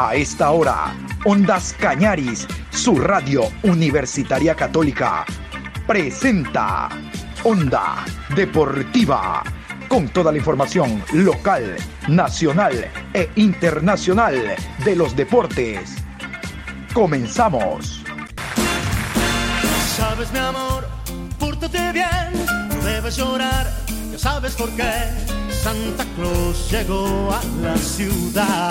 A esta hora, Ondas Cañaris, su radio universitaria católica, presenta Onda Deportiva, con toda la información local, nacional e internacional de los deportes. Comenzamos. Sabes mi amor, pórtate bien, no debes llorar, ya sabes por qué. Santa Claus llegó a la ciudad.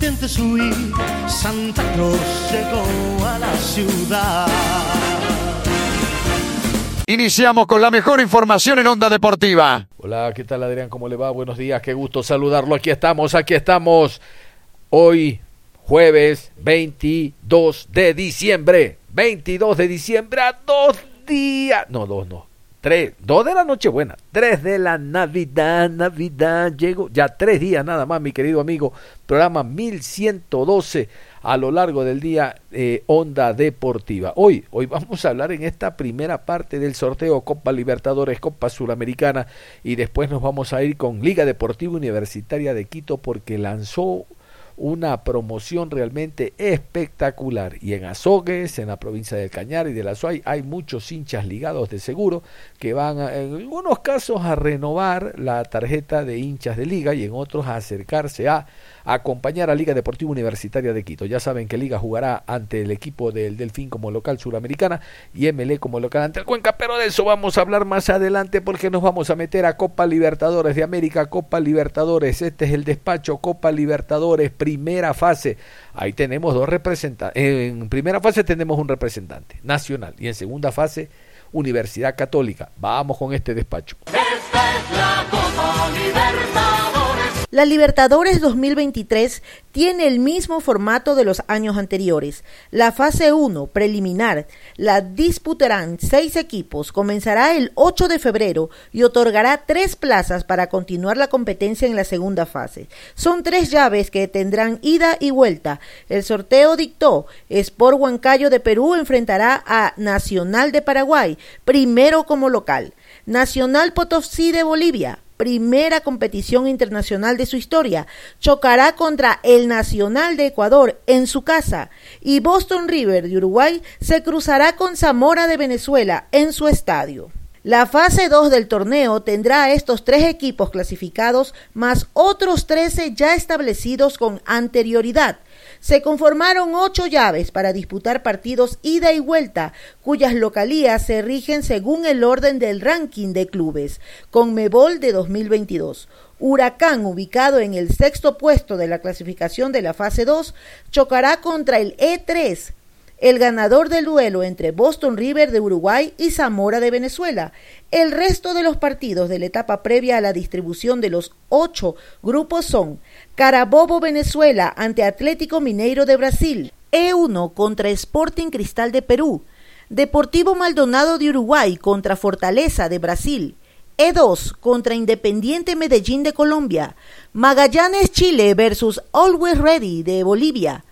Intentes huir, Santa Claus llegó a la ciudad. Iniciamos con la mejor información en Onda Deportiva. Hola, ¿qué tal Adrián? ¿Cómo le va? Buenos días, qué gusto saludarlo. Aquí estamos, aquí estamos. Hoy, jueves 22 de diciembre. 22 de diciembre a dos días. No, dos no. Tres. Dos de la Nochebuena. Tres de la Navidad, Navidad. Llego ya tres días nada más, mi querido amigo. Programa 1112 a lo largo del día eh, Onda Deportiva. Hoy, hoy vamos a hablar en esta primera parte del sorteo Copa Libertadores, Copa Suramericana y después nos vamos a ir con Liga Deportiva Universitaria de Quito porque lanzó una promoción realmente espectacular. Y en Azogues, en la provincia del Cañar y de la Suay, hay muchos hinchas ligados de seguro que van a, en algunos casos a renovar la tarjeta de hinchas de liga y en otros a acercarse a acompañar a Liga Deportiva Universitaria de Quito. Ya saben que Liga jugará ante el equipo del Delfín como local suramericana y MLE como local ante el Cuenca, pero de eso vamos a hablar más adelante porque nos vamos a meter a Copa Libertadores de América, Copa Libertadores, este es el despacho Copa Libertadores, primera fase. Ahí tenemos dos representantes. En primera fase tenemos un representante nacional y en segunda fase Universidad Católica. Vamos con este despacho. Esta es la Copa Libertadores. La Libertadores 2023 tiene el mismo formato de los años anteriores. La fase 1, preliminar, la disputarán seis equipos, comenzará el 8 de febrero y otorgará tres plazas para continuar la competencia en la segunda fase. Son tres llaves que tendrán ida y vuelta. El sorteo dictó Sport Huancayo de Perú enfrentará a Nacional de Paraguay, primero como local. Nacional Potosí de Bolivia, primera competición internacional de su historia. Chocará contra el Nacional de Ecuador en su casa y Boston River de Uruguay se cruzará con Zamora de Venezuela en su estadio. La fase 2 del torneo tendrá a estos tres equipos clasificados más otros 13 ya establecidos con anterioridad. Se conformaron ocho llaves para disputar partidos ida y vuelta, cuyas localías se rigen según el orden del ranking de clubes, con Mebol de 2022. Huracán, ubicado en el sexto puesto de la clasificación de la fase 2, chocará contra el E3, el ganador del duelo entre Boston River de Uruguay y Zamora de Venezuela. El resto de los partidos de la etapa previa a la distribución de los ocho grupos son Carabobo Venezuela ante Atlético Mineiro de Brasil, E1 contra Sporting Cristal de Perú, Deportivo Maldonado de Uruguay contra Fortaleza de Brasil, E2 contra Independiente Medellín de Colombia, Magallanes Chile versus Always Ready de Bolivia,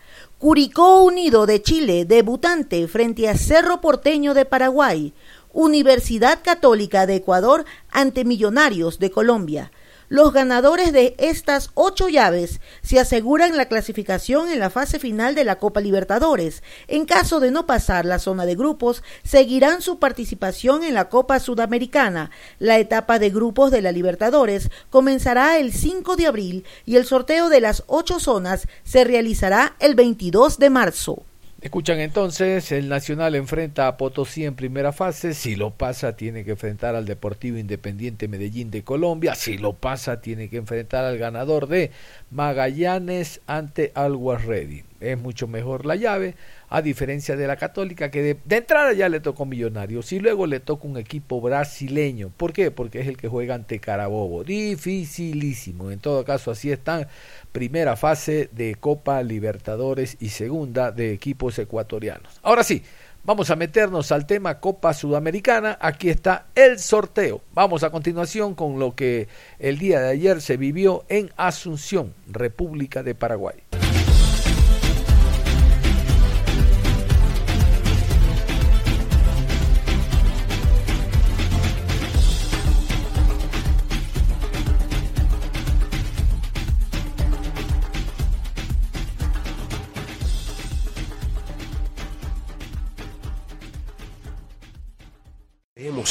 Curicó Unido de Chile, debutante frente a Cerro Porteño de Paraguay, Universidad Católica de Ecuador ante Millonarios de Colombia. Los ganadores de estas ocho llaves se aseguran la clasificación en la fase final de la Copa Libertadores. En caso de no pasar la zona de grupos, seguirán su participación en la Copa Sudamericana. La etapa de grupos de la Libertadores comenzará el 5 de abril y el sorteo de las ocho zonas se realizará el 22 de marzo. Escuchan entonces, el Nacional enfrenta a Potosí en primera fase, si lo pasa tiene que enfrentar al Deportivo Independiente Medellín de Colombia, si lo pasa tiene que enfrentar al ganador de Magallanes ante Always Ready. Es mucho mejor la llave, a diferencia de la Católica, que de, de, entrada ya le tocó Millonarios y luego le toca un equipo brasileño. ¿Por qué? Porque es el que juega ante Carabobo. Dificilísimo. En todo caso, así están. Primera fase de Copa Libertadores y segunda de equipos ecuatorianos. Ahora sí, Vamos a meternos al tema Copa Sudamericana. Aquí está el sorteo. Vamos a continuación con lo que el día de ayer se vivió en Asunción, República de Paraguay.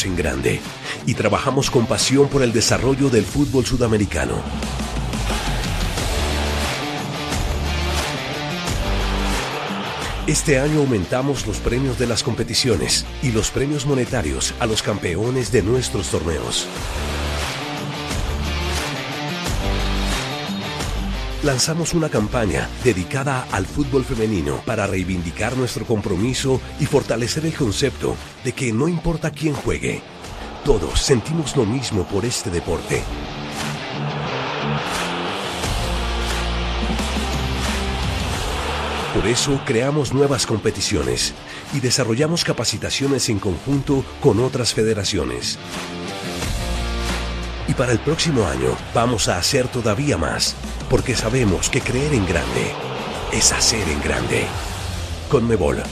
En grande y trabajamos con pasión por el desarrollo del fútbol sudamericano. Este año aumentamos los premios de las competiciones y los premios monetarios a los campeones de nuestros torneos. Lanzamos una campaña dedicada al fútbol femenino para reivindicar nuestro compromiso y fortalecer el concepto de que no importa quién juegue, todos sentimos lo mismo por este deporte. Por eso creamos nuevas competiciones y desarrollamos capacitaciones en conjunto con otras federaciones. Para el próximo año vamos a hacer todavía más, porque sabemos que creer en grande es hacer en grande. Conmebol,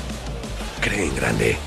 cree en grande.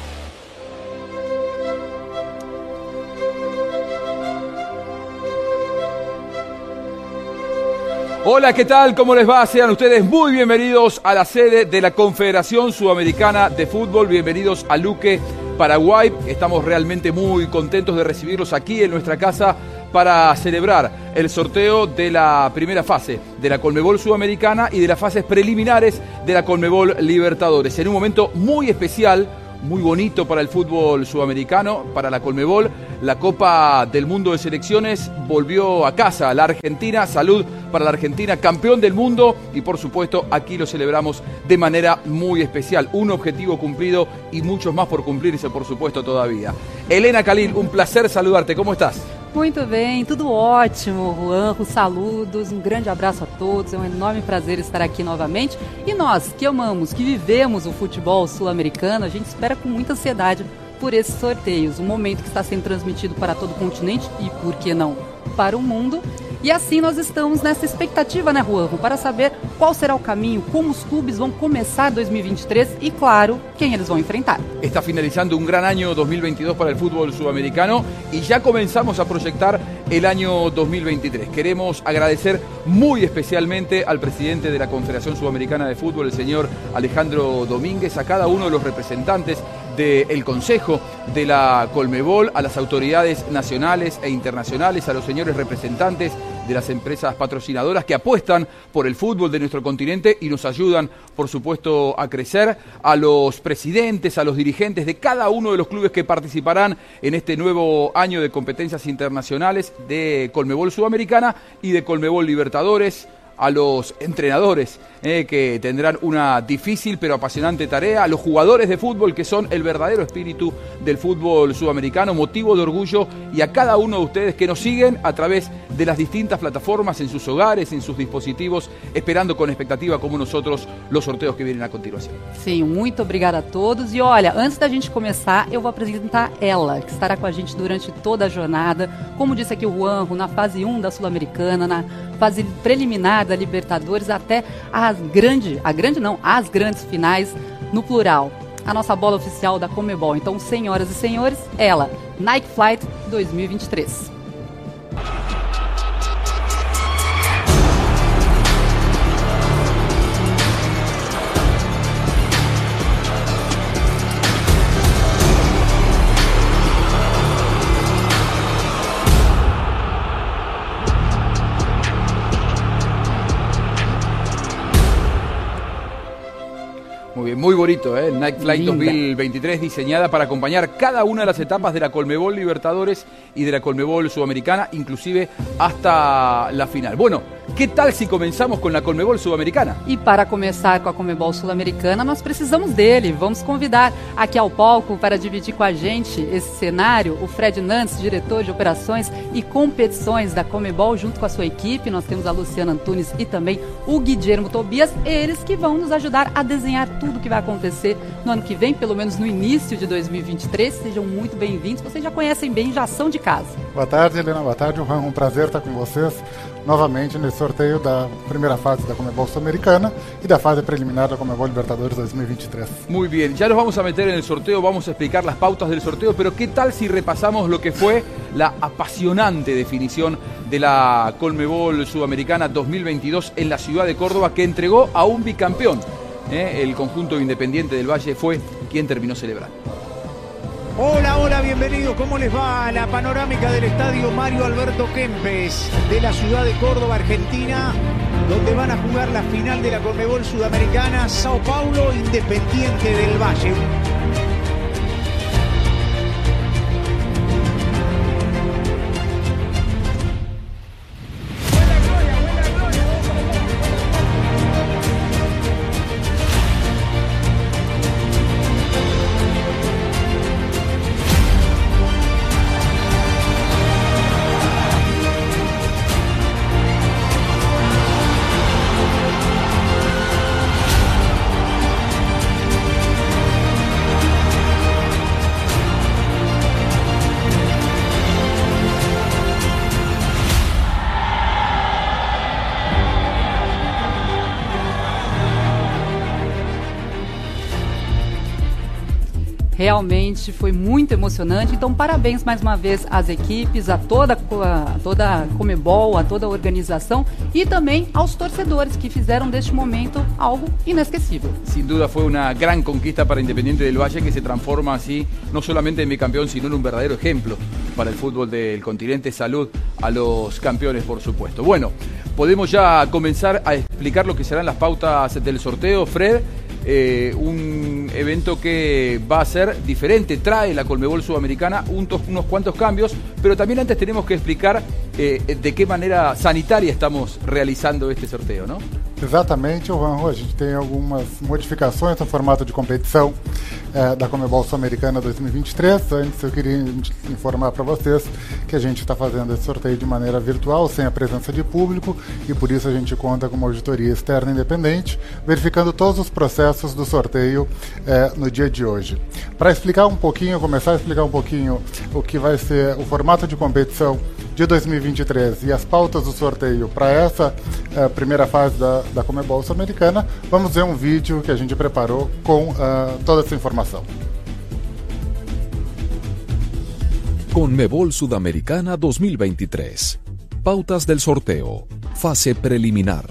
Hola, ¿qué tal? ¿Cómo les va? Sean ustedes muy bienvenidos a la sede de la Confederación Sudamericana de Fútbol. Bienvenidos a Luque, Paraguay. Estamos realmente muy contentos de recibirlos aquí en nuestra casa para celebrar el sorteo de la primera fase de la Colmebol Sudamericana y de las fases preliminares de la Colmebol Libertadores. En un momento muy especial muy bonito para el fútbol sudamericano, para la Colmebol. La Copa del Mundo de Selecciones volvió a casa, la Argentina, salud para la Argentina, campeón del mundo y por supuesto aquí lo celebramos de manera muy especial. Un objetivo cumplido y muchos más por cumplirse, por supuesto, todavía. Elena Khalil, un placer saludarte, ¿cómo estás? Muito bem, tudo ótimo, Juan, saludos, um grande abraço a todos, é um enorme prazer estar aqui novamente. E nós, que amamos, que vivemos o futebol sul-americano, a gente espera com muita ansiedade por esses sorteios, um momento que está sendo transmitido para todo o continente e, por que não, para o mundo. E assim nós estamos nessa expectativa, né, Juanjo, para saber qual será o caminho, como os clubes vão começar 2023 e, claro, quem eles vão enfrentar. Está finalizando un gran año 2022 para el fútbol sudamericano y ya comenzamos a proyectar el año 2023. Queremos agradecer muy especialmente al presidente de la Confederación Sudamericana de Fútbol, el señor Alejandro Domínguez, a cada uno de los representantes del Consejo de la Colmebol, a las autoridades nacionales e internacionales, a los señores representantes de las empresas patrocinadoras que apuestan por el fútbol de nuestro continente y nos ayudan, por supuesto, a crecer, a los presidentes, a los dirigentes de cada uno de los clubes que participarán en este nuevo año de competencias internacionales de Colmebol Sudamericana y de Colmebol Libertadores a los entrenadores eh, que tendrán una difícil pero apasionante tarea, a los jugadores de fútbol que son el verdadero espíritu del fútbol sudamericano, motivo de orgullo, y a cada uno de ustedes que nos siguen a través de las distintas plataformas en sus hogares, en sus dispositivos, esperando con expectativa como nosotros los sorteos que vienen a continuación. Sim, muito obrigada a todos. E olha, antes da gente começar, eu vou apresentar ela, que estará com a gente durante toda a jornada. Como disse aqui o na fase 1 da Sul-Americana, na fase preliminar da Libertadores, até as grande, a grande não, as grandes finais no plural. A nossa bola oficial da Comebol. Então, senhoras e senhores, ela, Nike Flight 2023. Muy bonito, ¿eh? Night Flight Linda. 2023 diseñada para acompañar cada una de las etapas de la Colmebol Libertadores y de la Colmebol Sudamericana, inclusive hasta la final. Bueno, ¿Qué tal si comenzamos con la Colmebol Sudamericana? E para começar com a Comebol Sul-Americana, nós precisamos dele. Vamos convidar aqui ao palco para dividir com a gente esse cenário o Fred Nantes, diretor de operações e competições da Comebol, junto com a sua equipe. Nós temos a Luciana Antunes e também o Guilherme Tobias, eles que vão nos ajudar a desenhar tudo o que vai acontecer no ano que vem, pelo menos no início de 2023. Sejam muito bem-vindos. Vocês já conhecem bem, já são de casa. Boa tarde, Helena. Boa tarde, Juan. Um prazer estar com vocês novamente nesse sorteio da primeira fase da Comebol Sul-Americana y da fase preliminar da Comebol Libertadores 2023. Muy bien, ya nos vamos a meter en el sorteo, vamos a explicar las pautas del sorteo, pero ¿qué tal si repasamos lo que fue la apasionante definición de la Colmebol Sudamericana 2022 en la ciudad de Córdoba que entregó a un bicampeón? ¿Eh? El conjunto independiente del Valle fue quien terminó celebrando. Hola, hola, bienvenidos. ¿Cómo les va la panorámica del estadio Mario Alberto Kempes de la ciudad de Córdoba, Argentina, donde van a jugar la final de la Conmebol Sudamericana, Sao Paulo, Independiente del Valle. Realmente foi muito emocionante. Então, parabéns mais uma vez às equipes, a toda a toda Comebol, a toda a organização e também aos torcedores que fizeram deste momento algo inesquecível. Sin duda fue una gran conquista para Independiente del Valle que se transforma así no solamente en bicampeón, sino en un verdadero ejemplo para el fútbol del continente. Salud a los campeones, por supuesto. Bueno, podemos ya comenzar a explicar lo que serán las pautas del sorteo. Fred, eh, un evento que va a ser diferente, trae la Colmebol Sudamericana unos, cuantos cambios, pero también antes tenemos que explicar eh, de qué manera sanitaria estamos realizando este sorteo, ¿no? Exatamente, Juan. A gente tem algumas modificações no formato de competição é, da Comebol Sul-Americana 2023. Antes, eu queria informar para vocês que a gente está fazendo esse sorteio de maneira virtual, sem a presença de público, e por isso a gente conta com uma auditoria externa independente, verificando todos os processos do sorteio é, no dia de hoje. Para explicar um pouquinho, começar a explicar um pouquinho o que vai ser o formato de competição de 2023 e as pautas do sorteio para essa uh, primeira fase da, da Comebol Sul-Americana, vamos ver um vídeo que a gente preparou com uh, toda essa informação. Conmebol Sudamericana 2023. Pautas del sorteo. Fase preliminar.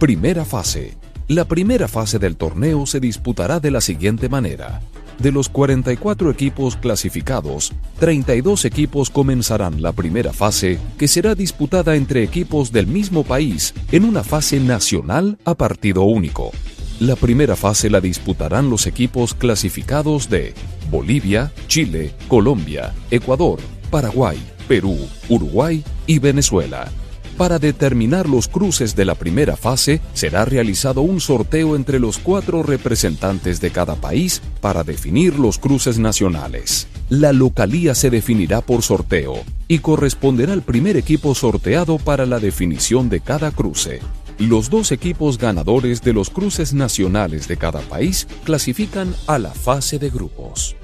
Primera fase. La primera fase del torneo se disputará de la siguiente manera. De los 44 equipos clasificados, 32 equipos comenzarán la primera fase, que será disputada entre equipos del mismo país en una fase nacional a partido único. La primera fase la disputarán los equipos clasificados de Bolivia, Chile, Colombia, Ecuador, Paraguay, Perú, Uruguay y Venezuela. Para determinar los cruces de la primera fase, será realizado un sorteo entre los cuatro representantes de cada país para definir los cruces nacionales. La localía se definirá por sorteo y corresponderá al primer equipo sorteado para la definición de cada cruce. Los dos equipos ganadores de los cruces nacionales de cada país clasifican a la fase de grupos.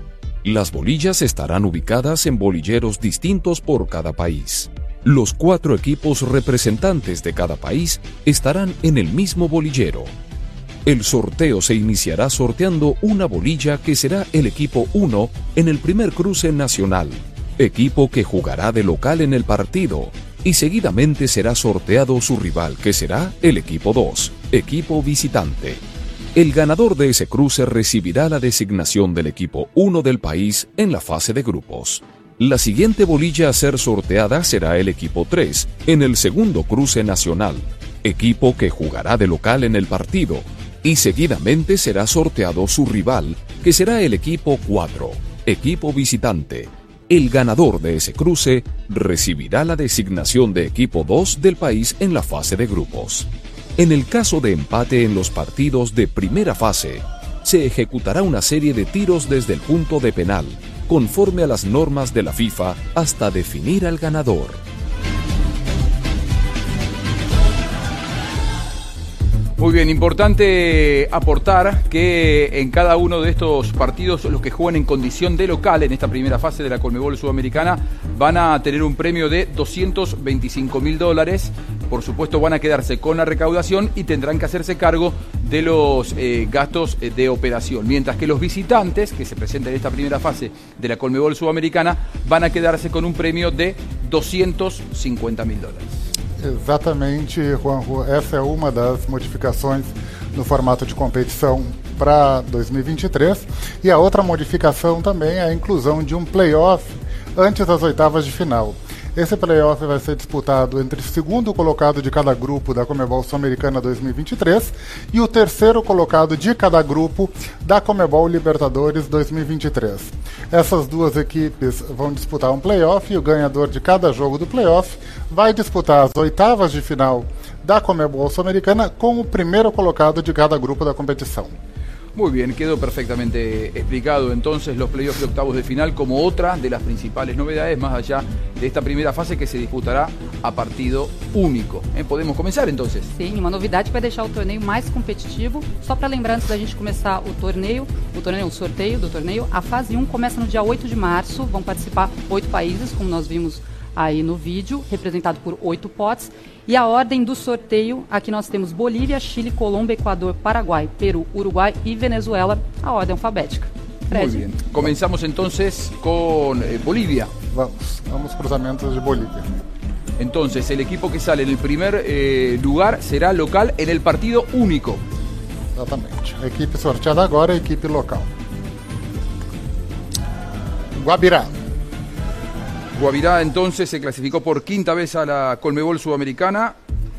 Las bolillas estarán ubicadas en bolilleros distintos por cada país. Los cuatro equipos representantes de cada país estarán en el mismo bolillero. El sorteo se iniciará sorteando una bolilla que será el equipo 1 en el primer cruce nacional, equipo que jugará de local en el partido, y seguidamente será sorteado su rival que será el equipo 2, equipo visitante. El ganador de ese cruce recibirá la designación del equipo 1 del país en la fase de grupos. La siguiente bolilla a ser sorteada será el equipo 3 en el segundo cruce nacional, equipo que jugará de local en el partido, y seguidamente será sorteado su rival, que será el equipo 4, equipo visitante, El ganador de ese cruce recibirá la designación de equipo 2 del país en la fase de grupos. En el caso de empate en los partidos de primera fase, se ejecutará una serie de tiros desde el punto de penal, conforme a las normas de la FIFA, hasta definir al ganador. Muy bien, importante aportar que en cada uno de estos partidos los que juegan en condición de local en esta primera fase de la Colmebol Sudamericana van a tener un premio de 225 mil dólares. Por supuesto van a quedarse con la recaudación y tendrán que hacerse cargo de los eh, gastos eh, de operación. Mientras que los visitantes que se presentan en esta primera fase de la Colmebol Sudamericana van a quedarse con un premio de 250 mil dólares. Exatamente, Juanjo. Essa é uma das modificações no formato de competição para 2023. E a outra modificação também é a inclusão de um playoff antes das oitavas de final. Esse playoff vai ser disputado entre o segundo colocado de cada grupo da Comebol Sul-Americana 2023 e o terceiro colocado de cada grupo da Comebol Libertadores 2023. Essas duas equipes vão disputar um playoff e o ganhador de cada jogo do playoff vai disputar as oitavas de final da Comebol Sul-Americana com o primeiro colocado de cada grupo da competição. Muy bien, quedó perfectamente explicado entonces los playoffs de octavos de final como otra de las principales novedades más allá de esta primera fase que se disputará a partido único. Eh, Podemos começar entonces. Sim, uma novidade que vai deixar o torneio mais competitivo. Só para lembrar, antes da gente começar o torneio, o torneio, o sorteio do torneio, a fase 1 começa no dia 8 de março. Vão participar oito países, como nós vimos aí no vídeo, representado por oito potes. E a ordem do sorteio, aqui nós temos Bolívia, Chile, Colômbia, Equador, Paraguai, Peru, Uruguai e Venezuela, a ordem alfabética. Muy bien. Comenzamos entonces con eh, Bolivia. Vamos, vamos cruzamentos de Bolívia. Entonces, el equipo que sale en el primer eh, lugar será local en el partido único. Exatamente. A equipe sorteada agora é a equipe local. Guabirá. Guavirá entonces se clasificó por quinta vez a la Colmebol Sudamericana.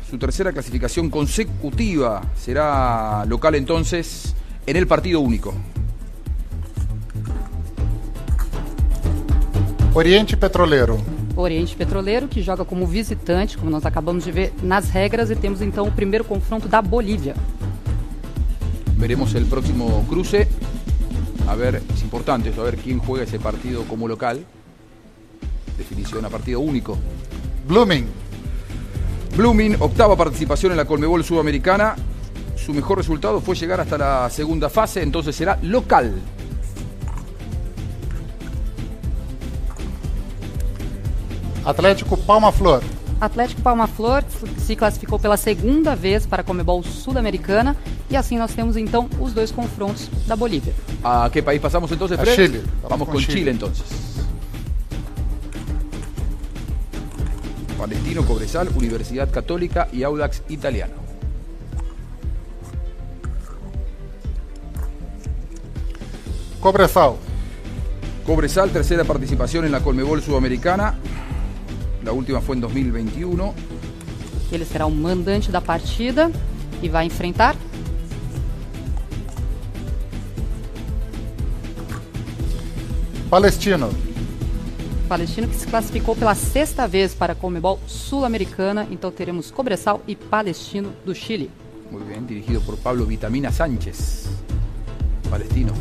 Su tercera clasificación consecutiva será local entonces en el partido único. Oriente Petroleiro. Oriente Petroleiro, que joga como visitante, como nós acabamos de ver nas regras, e temos então o primeiro confronto da Bolívia. Veremos el próximo cruce. A ver, es importante esto, a ver quién juega ese partido como local. Definición a partido único. Blooming. Blooming, octava participación en la Colmebol Sudamericana. Su mejor resultado fue llegar hasta la segunda fase, entonces será local. Atlético Palma Flor. Atlético Palma Flor se classificou pela segunda vez para a Comebol Sul-Americana e assim nós temos então os dois confrontos da Bolívia. ¿A qué país pasamos entonces, A Fred? Chile. Vamos, Vamos con Chile. Chile. entonces. Palestino, Cobresal, Universidad Católica y Audax Italiano. Cobressal. Cobresal, tercera participación en la Colmebol Sudamericana. La última fue en 2021. Ele será o mandante da partida e vai enfrentar Palestino. Palestino, que se classificou pela sexta vez para a Comebol Sul-Americana. Então teremos Cobressal e Palestino do Chile. Muy bien, dirigido por Pablo Vitamina Sánchez. Palestino.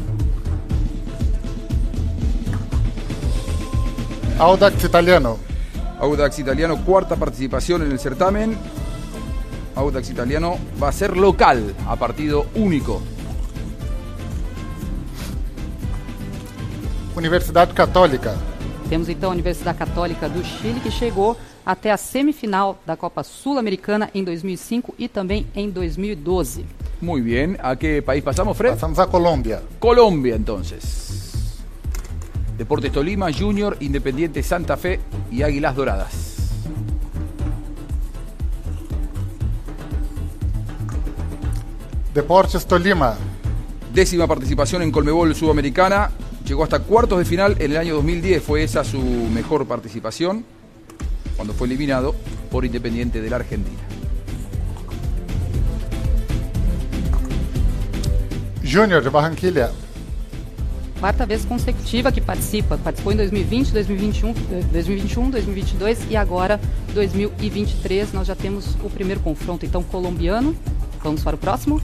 Audax Italiano. Audax Italiano, cuarta participación en el certamen. Audax Italiano va a ser local a partido único. Universidade Católica. Temos então a Universidade Católica do Chile, que chegou até a semifinal da Copa Sul-Americana em 2005 e também em 2012. Muy bien, ¿a qué país pasamos, Fred? Passamos a Colômbia. Colombia entonces. Deportes Tolima, Junior, Independiente Santa Fe y Águilas Doradas. Deportes Tolima. Décima participación en Colmebol Sudamericana. Llegó hasta cuartos de final en el año 2010. Fue esa su mejor participación cuando fue eliminado por Independiente de la Argentina. Júnior de Barranquilla. quarta vez consecutiva que participa. Participou em 2020, 2021, 2021, 2022 e agora 2023. Nós já temos o primeiro confronto, então, colombiano. Vamos para o próximo.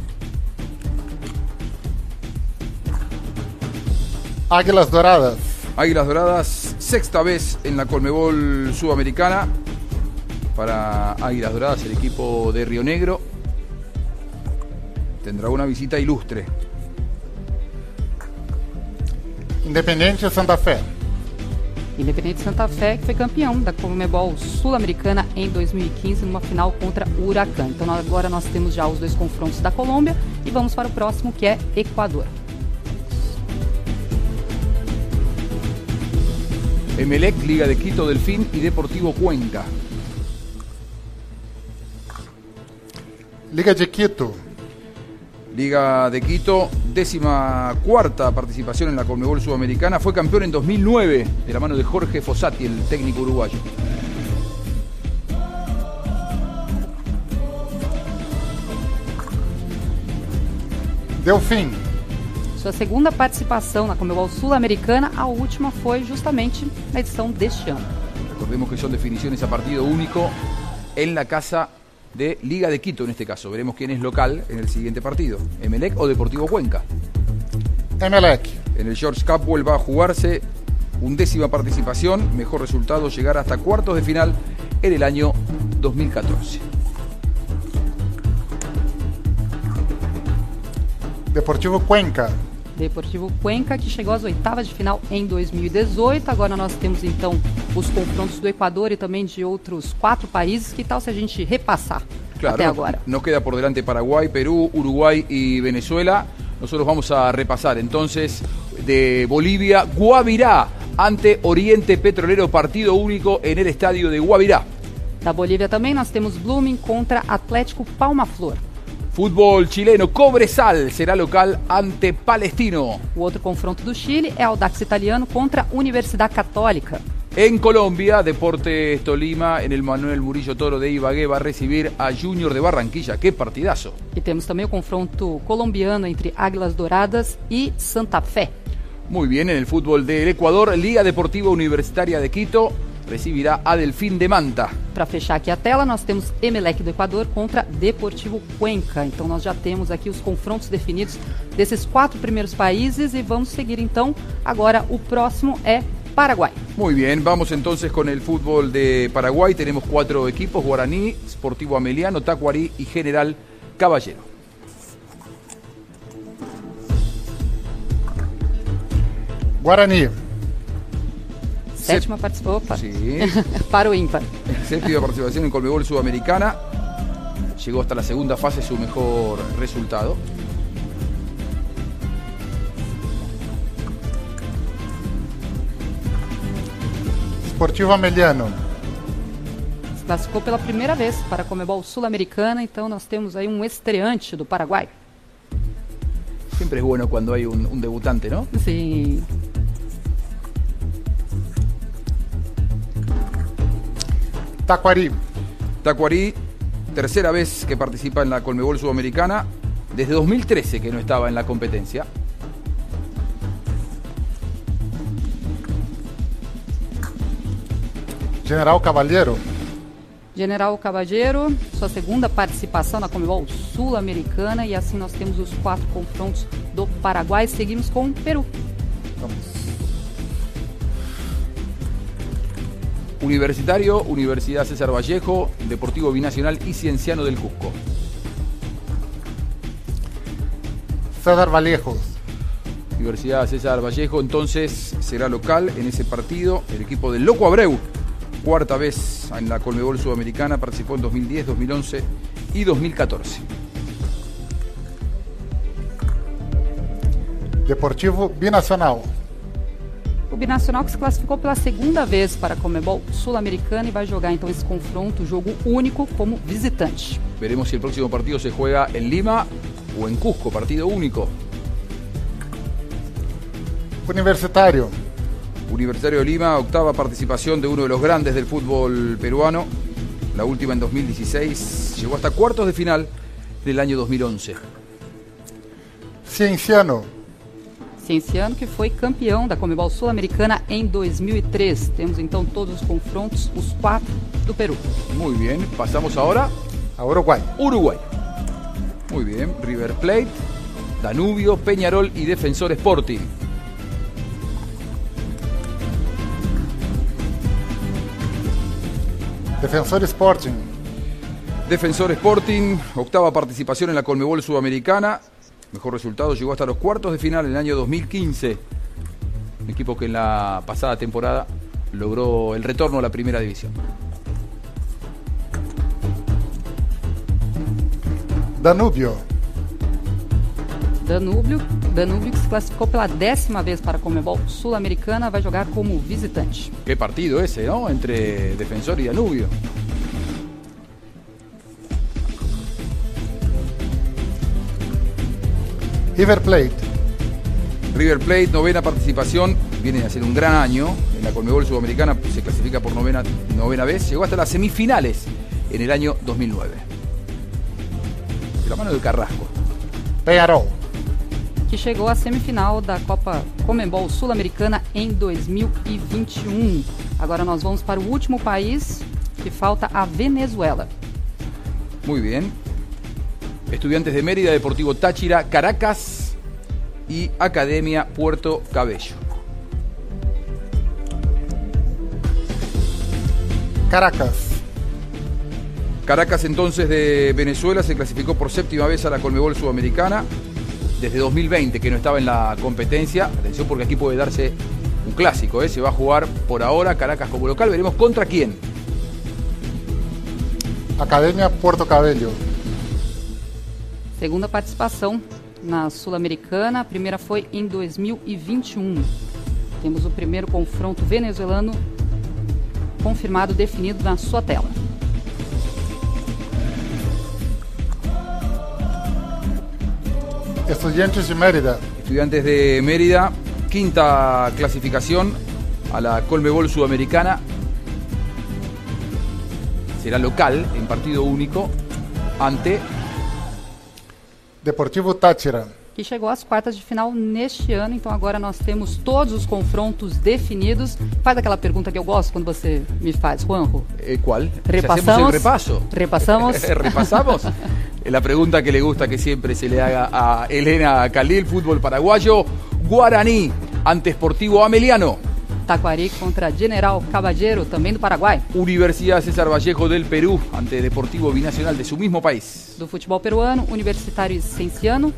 Águilas Doradas. Águilas Doradas, sexta vez en la Colmebol Sudamericana. Para Águilas Doradas, el equipo de Río Negro tendrá una visita ilustre. Independiente Santa Fé. Independente Santa Fé, que foi campeão da Comebol Sul-Americana em 2015, numa final contra o Huracan. Então agora nós temos já os dois confrontos da Colômbia e vamos para o próximo, que é Equador. Emelec, Liga de Quito, Delfín y Deportivo Cuenca. Liga de Quito. Liga de Quito, décima cuarta participación en la Colmebol Sudamericana. Fue campeón en 2009 de la mano de Jorge Fossati, el técnico uruguayo. Delfim. Sua segunda participação na Comebol Sul-Americana, a última foi justamente na edição deste ano. Recordemos que son definiciones a partido único en la casa de Liga de Quito en este caso. Veremos quién es local en el siguiente partido, Emelec o Deportivo Cuenca. Emelec. En el George Cup vuelva a jugarse undécima participación, mejor resultado llegar hasta cuartos de final en el año 2014. Deportivo Cuenca. Deportivo Cuenca, que chegou às oitavas de final em 2018. Agora nós temos então os confrontos do Equador e também de outros quatro países. Que tal se a gente repassar Claro, até agora? nos queda por delante Paraguay, Perú, Uruguay y Venezuela. Nosotros vamos a repasar entonces de Bolivia, Guavirá ante Oriente Petrolero, partido único en el estadio de Guavirá. Da Bolívia também nós temos Blooming contra Atlético Palma Flor. Fútbol chileno, Cobresal será local ante Palestino. O outro confronto do Chile é Audax Italiano contra Universidade Católica. En Colombia, Deportes Tolima en el Manuel Murillo Toro de Ibagué va a recibir a Junior de Barranquilla. ¡Qué partidazo! E temos também o confronto colombiano entre Águilas Douradas e Santa Fé. Muy bien, en el fútbol del Ecuador, Liga Deportiva Universitaria de Quito recibirá a Delfín de Manta. Para fechar aqui a tela, nós temos Emelec do Equador contra Deportivo Cuenca. Então nós já temos aqui os confrontos definidos desses quatro primeiros países e vamos seguir então. Agora o próximo é Paraguai. Muy bien, vamos entonces con el fútbol de Paraguay. Tenemos cuatro equipos, Guaraní, Sportivo Ameliano, Tacuarí y General Caballero. Guarani. Sétima participação. Opa. Sí. Para o ímpar. Séptima participación en Colmebol Sudamericana. Llegó hasta la segunda fase su mejor resultado. Esportivo Ameliano. Se classificou pela primeira vez para a Comebol Sul-Americana, então nós temos aí um estreante do Paraguai. Siempre es bueno cuando hay un, un debutante, ¿no? Sim. Taquari. Tacuarí, tercera vez que participa en la Colmebol Sudamericana. Desde 2013 que no estaba en la competencia. General Cavalheiro. General Cavalheiro, sua segunda participação na Comebol Sul-Americana e assim nós temos os quatro confrontos do Paraguai. Seguimos com o Peru. Universitario, Universidad César Vallejo, Deportivo Binacional y Cienciano del Cusco. César Vallejos. Universidad César Vallejo entonces será local en ese partido. El equipo del Loco Abreu, cuarta vez en la Colmebol Sudamericana, participó en 2010, 2011 y 2014. Deportivo Binacional. O Binacional que se classificou pela segunda vez para a Comebol Sul-Americana e vai jogar então esse confronto, jogo único como visitante. Veremos si el próximo partido se juega en Lima o en Cusco, partido único. Universitário. Universitario de Lima, octava participación de uno de los grandes del fútbol peruano. La última en 2016. Llegó hasta cuartos de final del año 2011. Cienciano. Cienciano, que foi campeão da Comebol Sul-Americana em 2003. Temos então todos os confrontos, os quatro do Peru. Muy bien, pasamos ahora A Uruguay. Uruguay. Muy bien, River Plate, Danubio, Peñarol y Defensor Sporting. Defensor Sporting. Defensor Sporting, octava participación en la Colmebol Sudamericana. Mejor resultado, llegó hasta los cuartos de final en el año 2015. Un equipo que en la pasada temporada logró el retorno a la primera división. Danúbio. Danúbio, Danúbio que se classificou pela décima vez para a Comebol Sul-Americana, vai jogar como visitante. Qué partido ese, ¿no? Entre Defensor y Danubio. River Plate. River Plate, novena participación, viene a hacer un gran año en la Colmebol Sudamericana, se clasifica por novena, novena vez, llegó hasta las semifinales en el año 2009. De la mano de Carrasco. Peñarol. que chegou à semifinal da Copa Comembol Sul-Americana em 2021. Agora nós vamos para o último país que falta, a Venezuela. Muy bien. Estudiantes de Mérida, Deportivo Táchira, Caracas y Academia Puerto Cabello. Caracas. Caracas entonces de Venezuela se clasificó por séptima vez a la Colmebol Sudamericana desde 2020 que no estaba en la competencia. Atención porque aquí puede darse un clásico, ¿eh? se va a jugar por ahora Caracas como local, veremos contra quién. Academia Puerto Cabello. Segunda participação na Sul-Americana, a primeira foi em 2021. Temos o primeiro confronto venezuelano confirmado, definido na sua tela. Estudiantes de Mérida. Estudiantes de Mérida, quinta clasificación a la Colmebol Sudamericana. Será local en partido único ante Deportivo Táchira. Que chegou às quartas de final neste ano, então agora nós temos todos os confrontos definidos. Faz aquela pergunta que eu gosto quando você me faz, Juanjo. eh. ¿Hacemos el repaso? Repassamos. ¿Repasamos? La pregunta que le gusta que siempre se le haga a Elena Calil, fútbol paraguayo. Guaraní ante Sportivo Ameliano. Taquari contra General Caballero, também do Paraguai. Universidad César Vallejo del Perú ante Deportivo Binacional de su mismo país. Do futebol peruano, Universitário e Cienciano.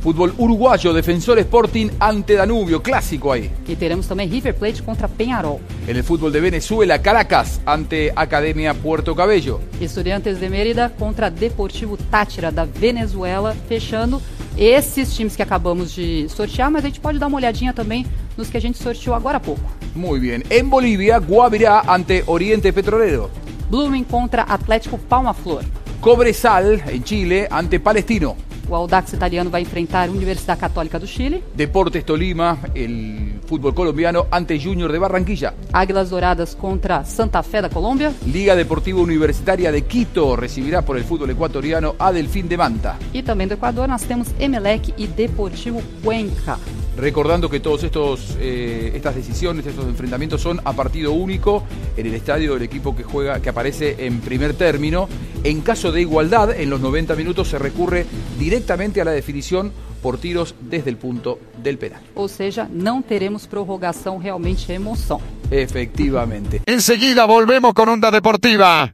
Fútbol uruguayo, Defensor Sporting ante Danubio, clásico ahí. E teremos também River Plate contra Penharol. En el fútbol de Venezuela, Caracas ante Academia Puerto Cabello. Estudiantes de Mérida contra Deportivo Táchira da Venezuela, fechando esses times que acabamos de sortear, mas a gente pode dar uma olhadinha também nos que a gente sorteou agora há pouco. Muy bien. En Bolivia, Guavirá ante Oriente Petrolero. Blooming contra Atlético Palma Flor. Cobresal en Chile ante Palestino. O Audax italiano vai enfrentar a Universidade Católica do Chile. Deportes Tolima, el fútbol colombiano ante Junior de Barranquilla. Águilas Douradas contra Santa Fé da Colômbia. Liga Deportiva Universitaria de Quito recibirá por el fútbol ecuatoriano a Delfín de Manta. E também do Equador nós temos Emelec e Deportivo Cuenca. Recordando que estos eh, estas decisiones, estos enfrentamientos son a partido único en el estadio del equipo que juega, que aparece en primer término. En caso de igualdad, en los 90 minutos se recurre directamente a la definición por tiros desde el punto del penal. Ou seja, não teremos prorrogação, realmente emoção. Efectivamente. Enseguida volvemos con Onda Deportiva.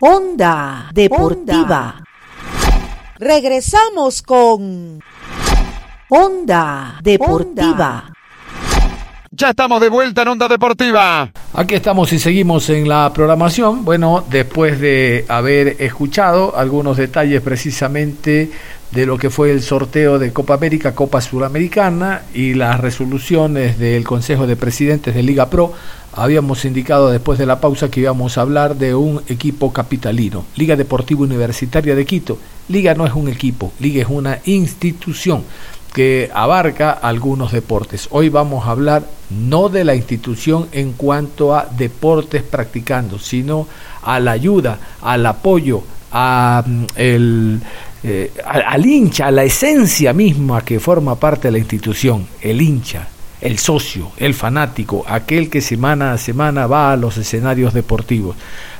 Onda Deportiva. Regresamos con Onda Deportiva. Ya estamos de vuelta en Onda Deportiva. Aquí estamos y seguimos en la programación. Bueno, después de haber escuchado algunos detalles precisamente de lo que fue el sorteo de Copa América, Copa Suramericana y las resoluciones del Consejo de Presidentes de Liga Pro, habíamos indicado después de la pausa que íbamos a hablar de un equipo capitalino, Liga Deportiva Universitaria de Quito. Liga no es un equipo, Liga es una institución que abarca algunos deportes. Hoy vamos a hablar no de la institución en cuanto a deportes practicando, sino a la ayuda, al apoyo, a mm, el eh, al, hincha, a la esencia misma que forma parte de la institución, el hincha, el socio, el fanático, aquel que semana a semana va a los escenarios deportivos.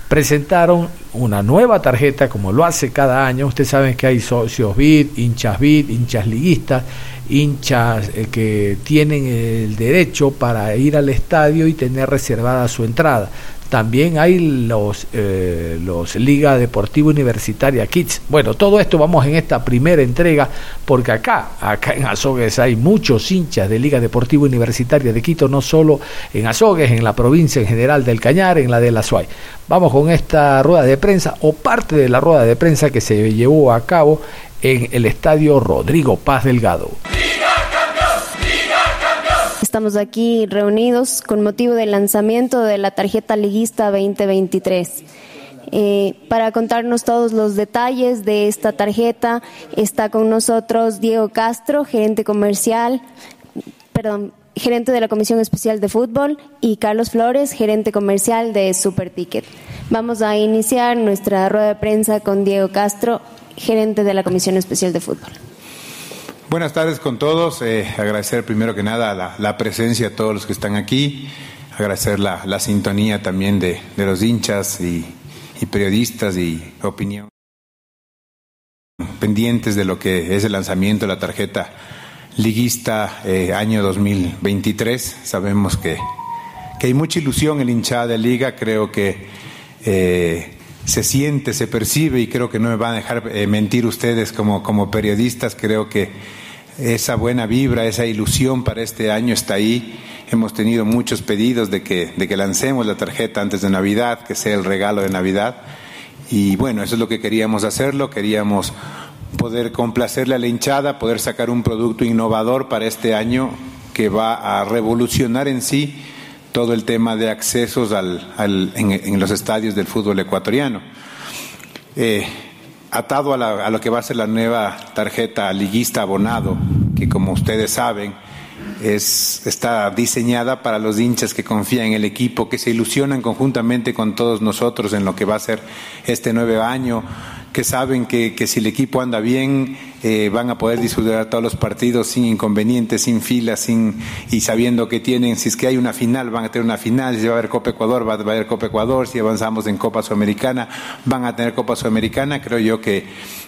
Presentaron una nueva tarjeta, como lo hace cada año. Ustedes saben que hay socios BID, hinchas BID, hinchas liguistas, hinchas eh, que tienen el derecho para ir al estadio y tener reservada su entrada. También hay los, eh, los Liga Deportiva Universitaria Kids. Bueno, todo esto vamos en esta primera entrega, porque acá, acá en Azogues hay muchos hinchas de Liga Deportiva Universitaria de Quito, no solo en Azogues, en la provincia en general del Cañar, en la de la Suay. Vamos con esta rueda de prensa, o parte de la rueda de prensa que se llevó a cabo en el estadio Rodrigo Paz Delgado. Estamos aquí reunidos con motivo del lanzamiento de la tarjeta liguista 2023. Eh, para contarnos todos los detalles de esta tarjeta está con nosotros Diego Castro, gerente comercial, perdón, gerente de la Comisión Especial de Fútbol, y Carlos Flores, gerente comercial de Super Ticket. Vamos a iniciar nuestra rueda de prensa con Diego Castro, gerente de la Comisión Especial de Fútbol. Buenas tardes con todos. Eh, agradecer primero que nada la, presencia de todos los que están aquí. Agradecer la, sintonía también de, los hinchas y, periodistas y opinión pendientes de lo que es el lanzamiento de la tarjeta liguista eh, año 2023. Sabemos que, que, hay mucha ilusión en la hinchada de liga. Creo que eh, se siente, se percibe y creo que no me van a dejar mentir ustedes como, como periodistas. Creo que esa buena vibra, esa ilusión para este año está ahí. Hemos tenido muchos pedidos de que, de que lancemos la tarjeta antes de Navidad, que sea el regalo de Navidad. Y bueno, eso es lo que queríamos hacerlo. Queríamos poder complacerle a la hinchada, poder sacar un producto innovador para este año que va a revolucionar en sí todo el tema de accesos al, en, los estadios del fútbol ecuatoriano. Eh, atado a, lo que va a ser la nueva tarjeta liguista abonado, que como ustedes saben, es, está diseñada para los hinchas que confían en el equipo, que se ilusionan conjuntamente con todos nosotros en lo que va a ser este nuevo año, que saben que, que si el equipo anda bien, eh, van a poder disfrutar todos los partidos sin inconvenientes, sin filas, sin, y sabiendo que tienen, si es que hay una final, van a tener una final, si va a haber Copa Ecuador, va a haber Copa Ecuador, si avanzamos en Copa Sudamericana, van a tener Copa Sudamericana, creo yo que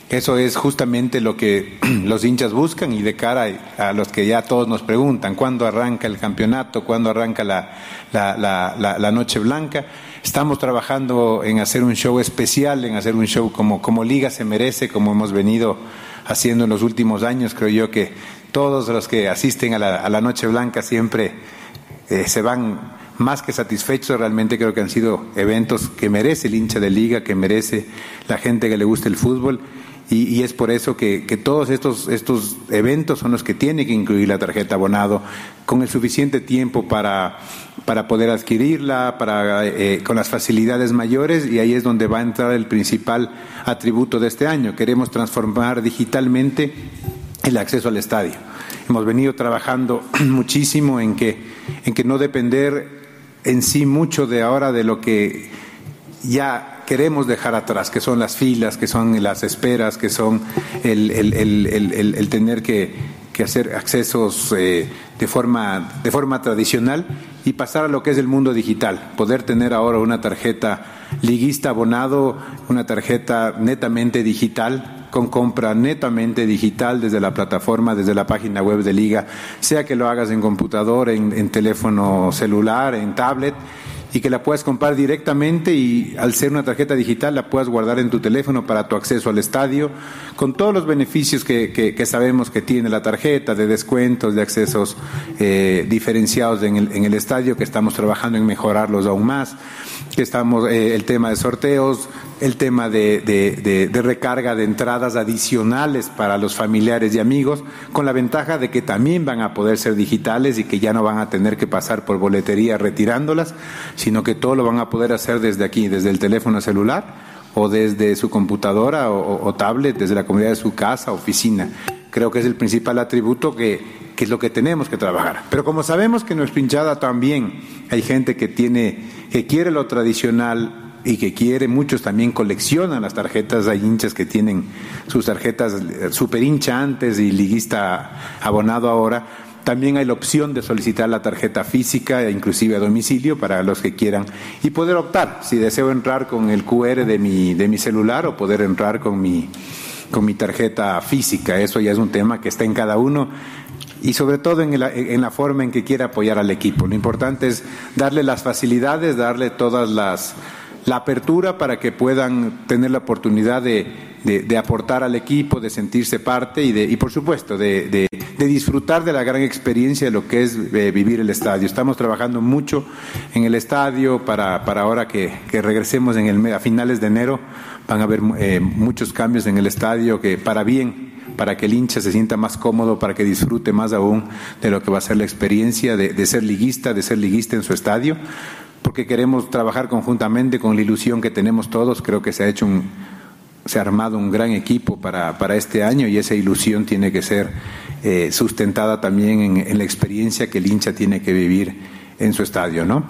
eso es justamente lo que los hinchas buscan y de cara a los que ya todos nos preguntan, ¿cuándo arranca el campeonato? ¿Cuándo arranca la, la, la, la Noche Blanca? Estamos trabajando en hacer un show especial, en hacer un show como, como Liga se merece, como hemos venido haciendo en los últimos años. Creo yo que todos los que asisten a la, Noche Blanca siempre eh, se van más que satisfechos. Realmente creo que han sido eventos que merece el hincha de Liga, que merece la gente que le gusta el fútbol y, es por eso que, todos estos, estos eventos son los que tiene que incluir la tarjeta abonado con el suficiente tiempo para, para poder adquirirla, para, eh, con las facilidades mayores y ahí es donde va a entrar el principal atributo de este año. Queremos transformar digitalmente el acceso al estadio. Hemos venido trabajando muchísimo en que, en que no depender en sí mucho de ahora de lo que ya queremos dejar atrás, que son las filas, que son las esperas, que son el, tener que, hacer accesos eh, de, forma, de forma tradicional y pasar a lo que es el mundo digital, poder tener ahora una tarjeta liguista abonado, una tarjeta netamente digital, con compra netamente digital desde la plataforma, desde la página web de Liga, sea que lo hagas en computador, en teléfono celular, en tablet y que la puedas comprar directamente y al ser una tarjeta digital la puedas guardar en tu teléfono para tu acceso al estadio, con todos los beneficios que, que, sabemos que tiene la tarjeta, de descuentos, de accesos eh, diferenciados en el, en el, estadio, que estamos trabajando en mejorarlos aún más, que estamos, eh, el tema de sorteos, el tema de, de, recarga de entradas adicionales para los familiares y amigos, con la ventaja de que también van a poder ser digitales y que ya no van a tener que pasar por boletería retirándolas, sino que todo lo van a poder hacer desde aquí, desde el teléfono celular o desde su computadora o, tablet, desde la comunidad de su casa, oficina. Creo que es el principal atributo que, es lo que tenemos que trabajar. Pero como sabemos que nuestra hinchada también hay gente que tiene, que quiere lo tradicional, y que quiere, muchos también coleccionan las tarjetas, hay hinchas que tienen sus tarjetas eh, super hincha antes y liguista abonado ahora, también hay la opción de solicitar la tarjeta física e inclusive a domicilio para los que quieran y poder optar si deseo entrar con el QR de mi, de mi celular o poder entrar con mi, con mi tarjeta física. Eso ya es un tema que está en cada uno y sobre todo en la, en la forma en que quiera apoyar al equipo. Lo importante es darle las facilidades, darle todas las la apertura para que puedan tener la oportunidad de, de, aportar al equipo, de sentirse parte y, de, y por supuesto, de, de, disfrutar de la gran experiencia de lo que es eh, vivir el estadio. Estamos trabajando mucho en el estadio para, para ahora que, regresemos en el, a finales de enero. Van a haber eh, muchos cambios en el estadio que para bien para que el hincha se sienta más cómodo, para que disfrute más aún de lo que va a ser la experiencia de, de ser liguista, de ser liguista en su estadio, porque queremos trabajar conjuntamente con la ilusión que tenemos todos. Creo que se ha hecho un, se ha armado un gran equipo para, para este año y esa ilusión tiene que ser eh, sustentada también en, en, la experiencia que el hincha tiene que vivir en su estadio, ¿no?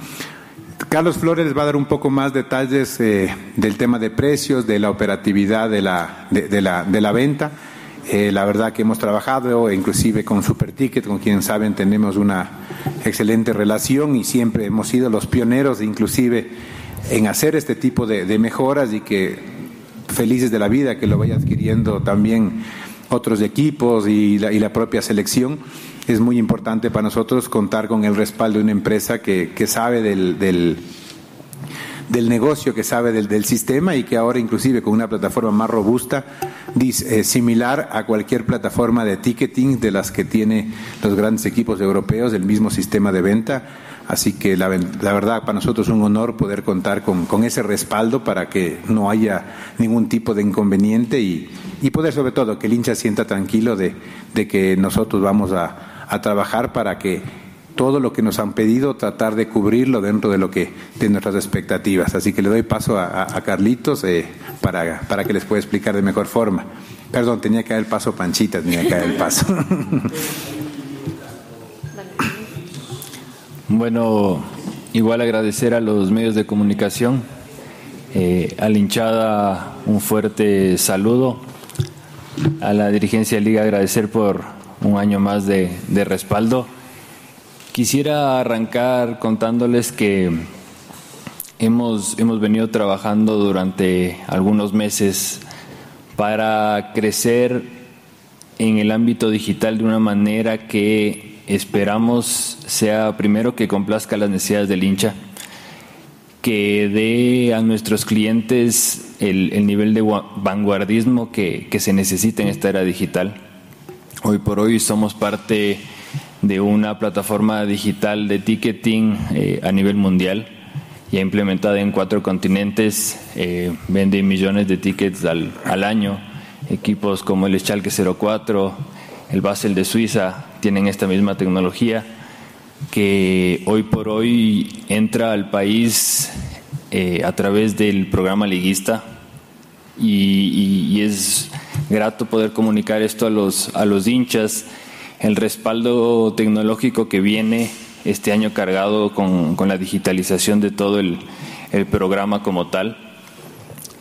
Carlos Flores va a dar un poco más detalles eh, del tema de precios, de la operatividad de la, de, la, de la venta. Eh, la verdad que hemos trabajado, inclusive con Superticket, con quien saben tenemos una excelente relación y siempre hemos sido los pioneros, inclusive en hacer este tipo de mejoras y que felices de la vida que lo vaya adquiriendo también otros equipos y la, propia selección. Es muy importante para nosotros contar con el respaldo de una empresa que, sabe del, del negocio que sabe del, sistema y que ahora inclusive con una plataforma más robusta, eh, similar a cualquier plataforma de ticketing de las que tiene los grandes equipos europeos, del mismo sistema de venta. Así que la, la verdad para nosotros es un honor poder contar con, con, ese respaldo para que no haya ningún tipo de inconveniente y, y poder sobre todo que el hincha sienta tranquilo de, de que nosotros vamos a, a trabajar para que todo lo que nos han pedido, tratar de cubrirlo dentro de lo que de nuestras expectativas. Así que le doy paso a, Carlitos eh, para, para que les pueda explicar de mejor forma. Perdón, tenía que dar el paso Panchita, tenía que dar el paso. Bueno, igual agradecer a los medios de comunicación, eh, a la hinchada un fuerte saludo, a la dirigencia de Liga agradecer por un año más de, de respaldo. Quisiera arrancar contándoles que hemos, hemos venido trabajando durante algunos meses para crecer en el ámbito digital de una manera que esperamos sea primero que complazca las necesidades del hincha, que dé a nuestros clientes el, el nivel de vanguardismo que, que, se necesita en esta era digital. Hoy por hoy somos parte de una plataforma digital de ticketing eh, a nivel mundial, ya implementada en cuatro continentes, eh, vende millones de tickets al, al año. Equipos como el Schalke 04, el Basel de Suiza tienen esta misma tecnología que hoy por hoy entra al país eh, a través del programa liguista y, es grato poder comunicar esto a los, a los hinchas, el respaldo tecnológico que viene este año cargado con, con la digitalización de todo el, el programa como tal.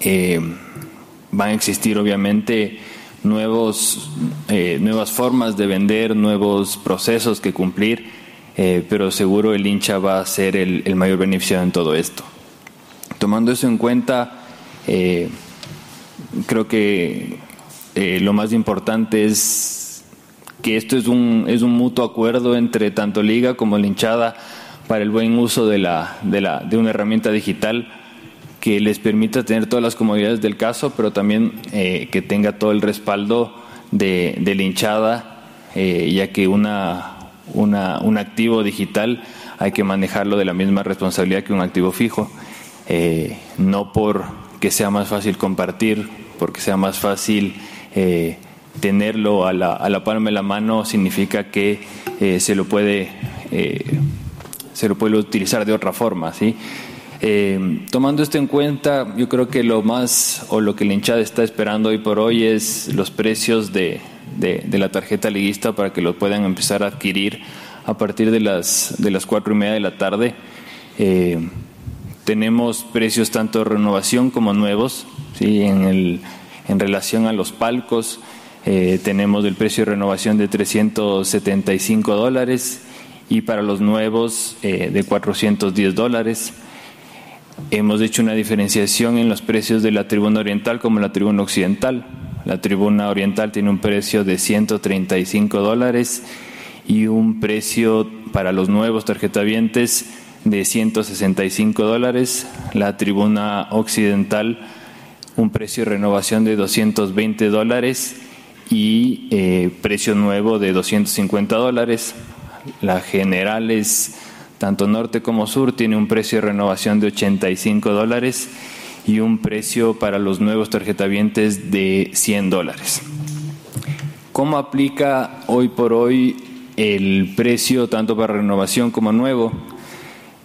Eh, van a existir obviamente nuevos, eh, nuevas formas de vender, nuevos procesos que cumplir, eh, pero seguro el hincha va a ser el, el, mayor beneficiado en todo esto. Tomando eso en cuenta, eh, creo que lo más importante es que esto es un, es un mutuo acuerdo entre tanto liga como la hinchada para el buen uso de, la, de, la, de una herramienta digital que les permita tener todas las comodidades del caso, pero también eh, que tenga todo el respaldo de, de la hinchada, eh, ya que una, una, un activo digital hay que manejarlo de la misma responsabilidad que un activo fijo, eh, no por que sea más fácil compartir, porque sea más fácil eh, tenerlo a la, a la, palma de la mano, significa que se lo puede se lo puede utilizar de otra forma, ¿sí? Eh, tomando esto en cuenta, yo creo que lo más o lo que la hinchada está esperando hoy por hoy es los precios de, de, de, la tarjeta liguista para que lo puedan empezar a adquirir a partir de las, de las cuatro y media de la tarde. Eh, tenemos precios tanto de renovación como nuevos, ¿sí? en, el, en relación a los palcos. eh, tenemos el precio de renovación de 375 dólares y para los nuevos eh, de 410 dólares. Hemos hecho una diferenciación en los precios de la tribuna oriental como la tribuna occidental. La tribuna oriental tiene un precio de 135 dólares y un precio para los nuevos tarjetavientes de 165 dólares. La tribuna occidental un precio de renovación de 220 dólares y eh, precio nuevo de 250 dólares. La general es tanto norte como sur, tiene un precio de renovación de 85 dólares y un precio para los nuevos tarjetavientes de 100 dólares. ¿Cómo aplica hoy por hoy el precio tanto para renovación como nuevo?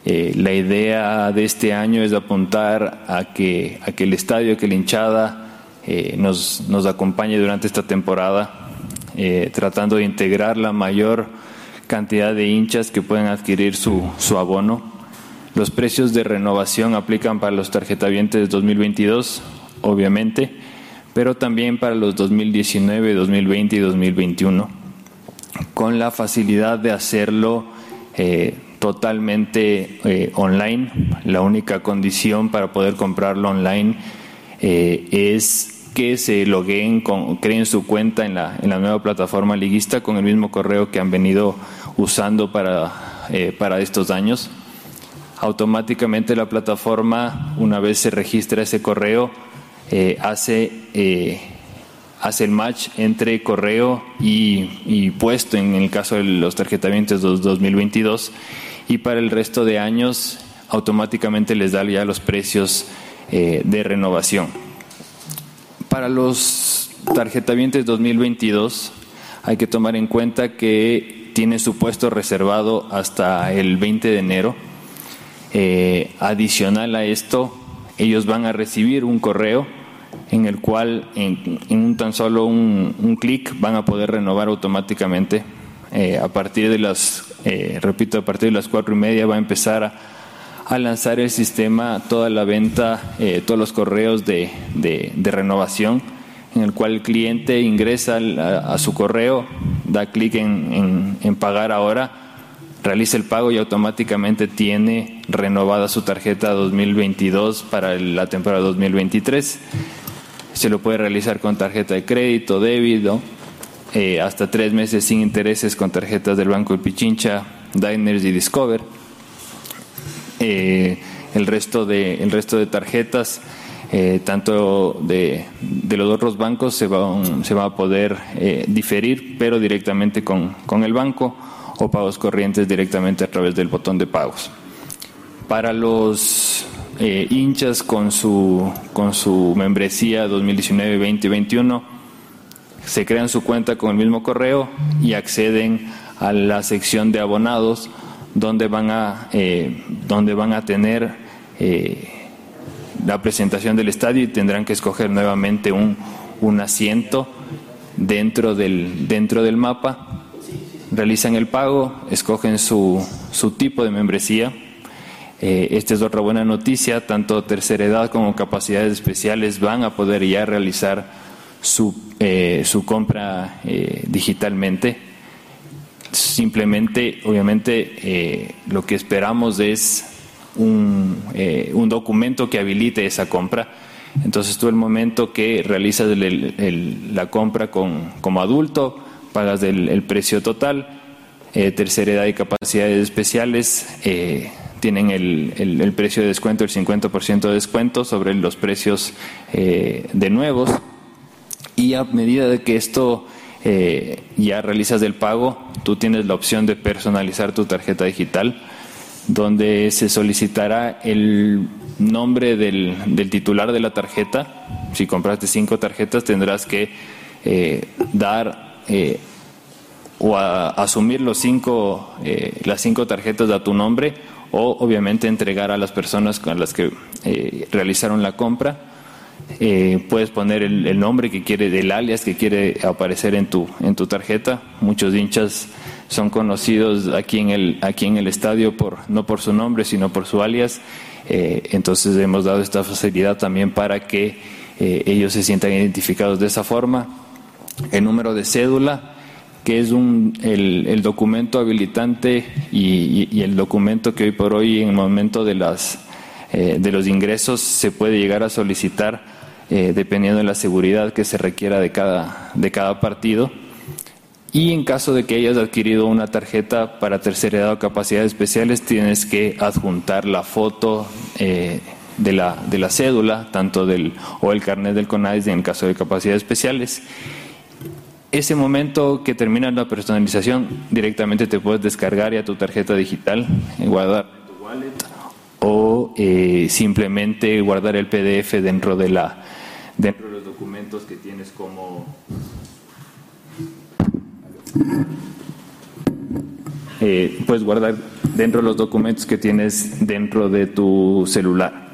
Eh, la idea de este año es apuntar a que, a que el estadio, que la hinchada eh, nos, nos acompañe durante esta temporada, eh, tratando de integrar la mayor cantidad de hinchas que pueden adquirir su, su abono. Los precios de renovación aplican para los tarjetavientes 2022, obviamente, pero también para los 2019, 2020 y 2021, con la facilidad de hacerlo eh, totalmente eh, online. La única condición para poder comprarlo online eh, es que se logueen, con, creen su cuenta en la, nueva plataforma liguista con el mismo correo que han venido usando para, eh, para estos años. Automáticamente la plataforma, una vez se registra ese correo, eh, hace, eh, hace el match entre correo y, puesto en el caso de los tarjetamientos 2022 y para el resto de años automáticamente les da ya los precios de renovación. Para los tarjetavientes 2022 hay que tomar en cuenta que tiene su puesto reservado hasta el 20 de enero. Eh, adicional a esto, ellos van a recibir un correo en el cual en, un tan solo un, un clic van a poder renovar automáticamente. Eh, a partir de las, eh, repito, a partir de las cuatro y media va a empezar a, a lanzar el sistema toda la venta, eh, todos los correos de, de, renovación, en el cual el cliente ingresa a, su correo, da clic en, en, pagar ahora, realiza el pago y automáticamente tiene renovada su tarjeta 2022 para la temporada 2023. Se lo puede realizar con tarjeta de crédito, débito, eh, hasta tres meses sin intereses con tarjetas del Banco de Pichincha, Diners y Discover. Eh, el, resto de, el resto de tarjetas, eh, tanto de, los otros bancos, se va, se va a poder eh, diferir, pero directamente con, con el banco o pagos corrientes directamente a través del botón de pagos. Para los hinchas con su, con su membresía 2019, 20 y 21, se crean su cuenta con el mismo correo y acceden a la sección de abonados donde van a, eh, van a tener eh, la presentación del estadio y tendrán que escoger nuevamente un, un asiento dentro del, dentro del mapa realizan el pago, escogen su, su tipo de membresía. Eh, esta es otra buena noticia, tanto tercera edad como capacidades especiales van a poder ya realizar su, eh, su compra eh, digitalmente. Simplemente, obviamente, lo que esperamos es un, un, documento que habilite esa compra. Entonces, tú el momento que realizas la compra con, como adulto, pagas el precio total, eh, tercera edad y capacidades especiales eh, tienen el, precio de descuento, el 50% de descuento sobre los precios eh, de nuevos. Y a medida de que esto ya realizas el pago, tú tienes la opción de personalizar tu tarjeta digital, donde se solicitará el nombre del, del titular de la tarjeta. Si compraste cinco tarjetas, tendrás que dar eh, o asumir los cinco, eh, las cinco tarjetas a tu nombre o obviamente entregar a las personas con las que eh, realizaron la compra. Puedes poner el, el, nombre que quiere, del alias que quiere aparecer en tu, en tu tarjeta. Muchos hinchas son conocidos aquí en el, aquí en el estadio por, no por su nombre, sino por su alias. Eh, entonces hemos dado esta facilidad también para que eh, ellos se sientan identificados de esa forma. El número de cédula, que es un, el, documento habilitante y, el documento que hoy por hoy en el momento de, las, eh, de los ingresos se puede llegar a solicitar dependiendo de la seguridad que se requiera de cada, de cada partido. Y en caso de que hayas adquirido una tarjeta para tercera edad o capacidades especiales, tienes que adjuntar la foto eh, de, la, de la cédula, tanto del o el carnet del CONAIS en caso de capacidades especiales. Ese momento que termina la personalización, directamente te puedes descargar ya tu tarjeta digital, guardar en tu wallet o eh, simplemente guardar el PDF dentro de la dentro de los documentos que tienes como eh, puedes guardar dentro de los documentos que tienes dentro de tu celular.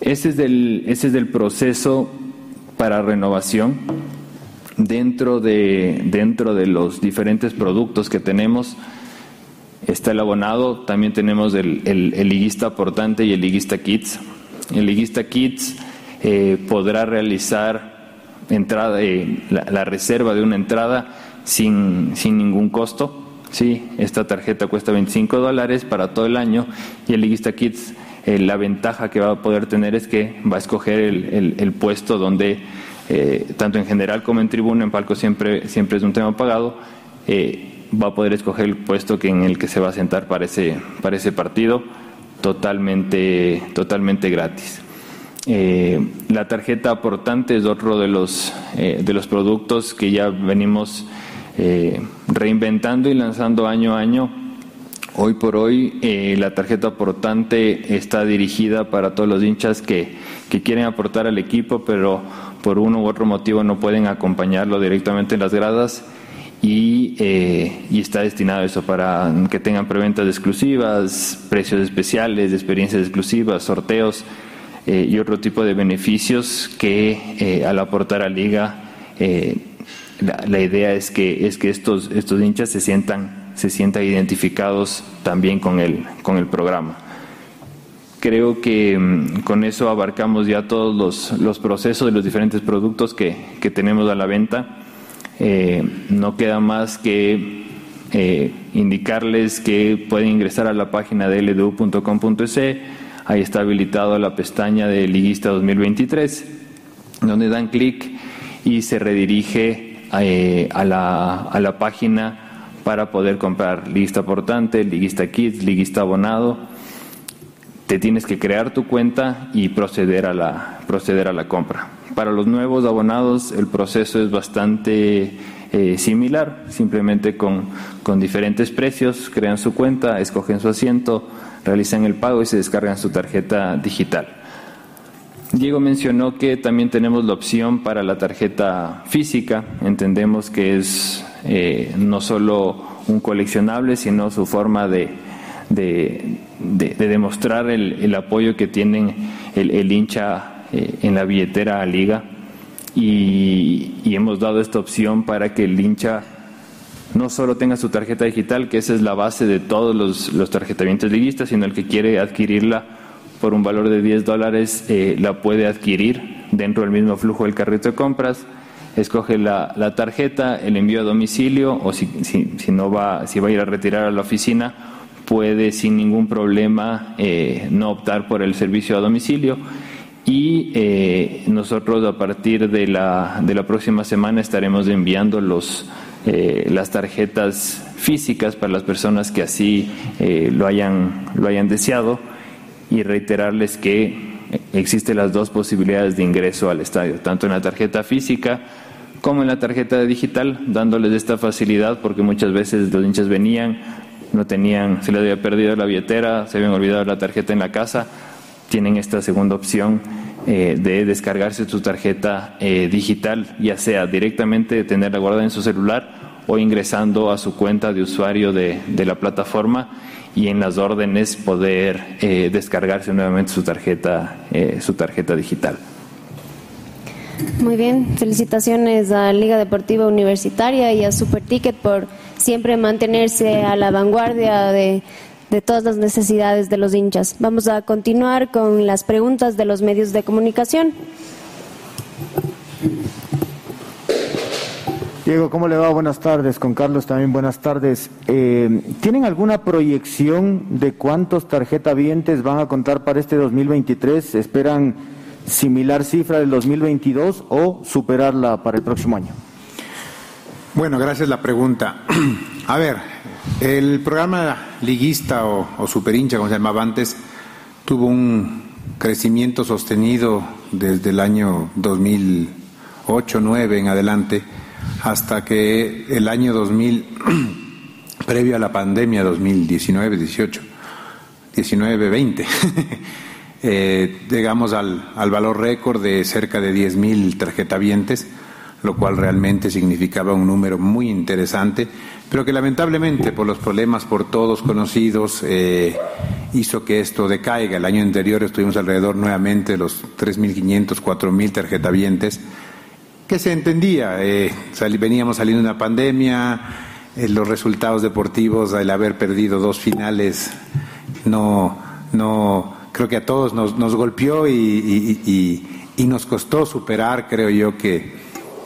Ese es del, ese es del proceso para renovación dentro de, dentro de los diferentes productos que tenemos. Está el abonado, también tenemos el, el, liguista portante y el liguista kits. El liguista kits eh, podrá realizar entrada, eh, la reserva de una entrada sin, sin ningún costo. Sí, esta tarjeta cuesta 25 dólares para todo el año y el Liguista Kids, eh, la ventaja que va a poder tener es que va a escoger el, el, puesto donde, eh, tanto en general como en tribuna, en palco siempre, siempre es un tema pagado, eh, va a poder escoger el puesto que en el que se va a sentar para ese, para ese partido totalmente, totalmente gratis. La tarjeta aportante es otro de los, de los productos que ya venimos eh, reinventando y lanzando año a año. Hoy por hoy eh, la tarjeta aportante está dirigida para todos los hinchas que, quieren aportar al equipo, pero por uno u otro motivo no pueden acompañarlo directamente en las gradas. Y, eh, y, está destinado a eso para que tengan preventas exclusivas, precios especiales, experiencias exclusivas, sorteos y otro tipo de beneficios que al aportar a Liga la, idea es que, es que estos, estos hinchas se sientan, se sientan identificados también con el, con el programa. Creo que mm, con eso abarcamos ya todos los, los procesos de los diferentes productos que, que tenemos a la venta. Eh, no queda más que eh, indicarles que pueden ingresar a la página de ldu.com.es. Ahí está habilitado la pestaña de Liguista 2023, donde dan clic y se redirige eh, a, la, a, la, página para poder comprar lista portante, liguista kits, liguista abonado. Te tienes que crear tu cuenta y proceder a la, proceder a la compra. Para los nuevos abonados el proceso es bastante eh, similar, simplemente con, con diferentes precios, crean su cuenta, escogen su asiento, realizan el pago y se descargan su tarjeta digital. Diego mencionó que también tenemos la opción para la tarjeta física. Entendemos que es eh, no solo un coleccionable, sino su forma de, de, demostrar el, apoyo que tienen el, hincha eh, en la billetera a liga. Y, hemos dado esta opción para que el hincha no solo tenga su tarjeta digital, que esa es la base de todos los, los tarjetamientos liguistas, sino el que quiere adquirirla por un valor de 10 dólares eh, la puede adquirir dentro del mismo flujo del carrito de compras. Escoge la, tarjeta, el envío a domicilio o si, si, no va, si va a ir a retirar a la oficina, puede sin ningún problema eh, no optar por el servicio a domicilio. Y eh, nosotros a partir de la, de la próxima semana estaremos enviando los, las tarjetas físicas para las personas que así lo, hayan, lo hayan deseado y reiterarles que existen las dos posibilidades de ingreso al estadio, tanto en la tarjeta física como en la tarjeta digital, dándoles esta facilidad porque muchas veces los hinchas venían, no tenían, se les había perdido la billetera, se habían olvidado la tarjeta en la casa, tienen esta segunda opción eh, de descargarse su tarjeta eh, digital, ya sea directamente tenerla guardada en su celular o ingresando a su cuenta de usuario de, de la plataforma y en las órdenes poder eh, descargarse nuevamente su tarjeta, eh, su tarjeta digital. Muy bien, felicitaciones a Liga Deportiva Universitaria y a Super Ticket por siempre mantenerse a la vanguardia de, de todas las necesidades de los hinchas. Vamos a continuar con las preguntas de los medios de comunicación. Diego, ¿cómo le va? Buenas tardes. Con Carlos también buenas tardes. Eh, ¿Tienen alguna proyección de cuántos tarjetavientes van a contar para este 2023? ¿Esperan similar cifra del 2022 o superarla para el próximo año? Bueno, gracias la pregunta. A ver, el programa liguista o, o super hincha, como se llamaba antes, tuvo un crecimiento sostenido desde el año 2008-2009 en adelante hasta que el año 2000, previo a la pandemia 2019-18, 19-20, eh, llegamos al, al valor récord de cerca de 10.000 tarjetavientes, lo cual realmente significaba un número muy interesante, pero que lamentablemente por los problemas por todos conocidos eh, hizo que esto decaiga. El año anterior estuvimos alrededor nuevamente de los 3.500, 4.000 tarjetavientes, que se entendía, eh, veníamos saliendo de una pandemia, eh, los resultados deportivos, el haber perdido dos finales, no, no, creo que a todos nos, nos golpeó y, y- y- nos costó superar, creo yo que